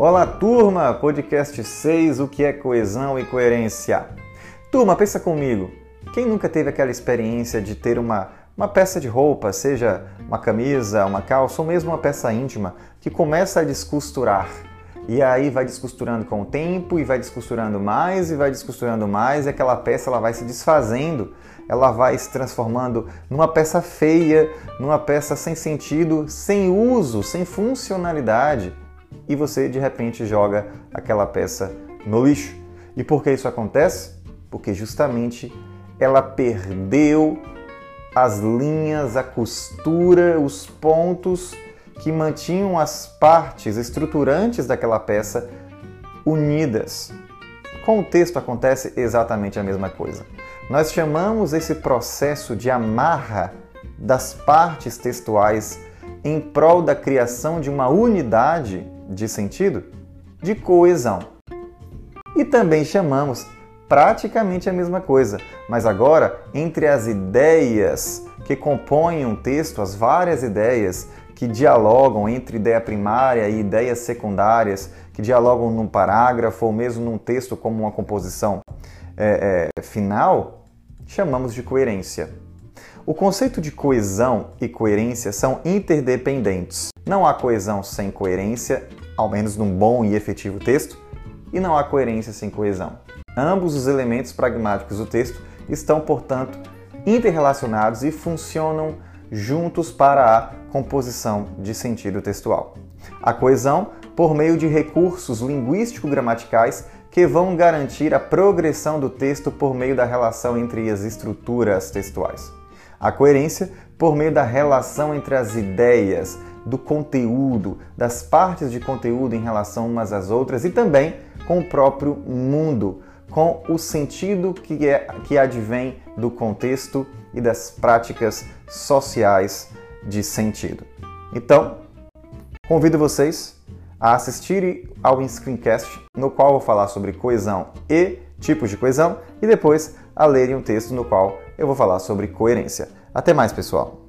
Olá, turma! Podcast 6, o que é coesão e coerência? Turma, pensa comigo. Quem nunca teve aquela experiência de ter uma, uma peça de roupa, seja uma camisa, uma calça ou mesmo uma peça íntima, que começa a descosturar? E aí vai descosturando com o tempo e vai descosturando mais e vai descosturando mais e aquela peça ela vai se desfazendo, ela vai se transformando numa peça feia, numa peça sem sentido, sem uso, sem funcionalidade e você de repente joga aquela peça no lixo. E por que isso acontece? Porque justamente ela perdeu as linhas, a costura, os pontos que mantinham as partes estruturantes daquela peça unidas. Com o texto acontece exatamente a mesma coisa. Nós chamamos esse processo de amarra das partes textuais em prol da criação de uma unidade de sentido de coesão. E também chamamos praticamente a mesma coisa, mas agora entre as ideias que compõem um texto, as várias ideias que dialogam entre ideia primária e ideias secundárias, que dialogam num parágrafo ou mesmo num texto como uma composição é, é, final, chamamos de coerência. O conceito de coesão e coerência são interdependentes. Não há coesão sem coerência, ao menos num bom e efetivo texto, e não há coerência sem coesão. Ambos os elementos pragmáticos do texto estão, portanto, interrelacionados e funcionam juntos para a composição de sentido textual. A coesão por meio de recursos linguístico-gramaticais que vão garantir a progressão do texto por meio da relação entre as estruturas textuais. A coerência por meio da relação entre as ideias, do conteúdo, das partes de conteúdo em relação umas às outras e também com o próprio mundo, com o sentido que, é, que advém do contexto e das práticas sociais de sentido. Então, convido vocês a assistirem ao Screencast, no qual vou falar sobre coesão e tipos de coesão, e depois a lerem um texto no qual eu vou falar sobre coerência. Até mais, pessoal!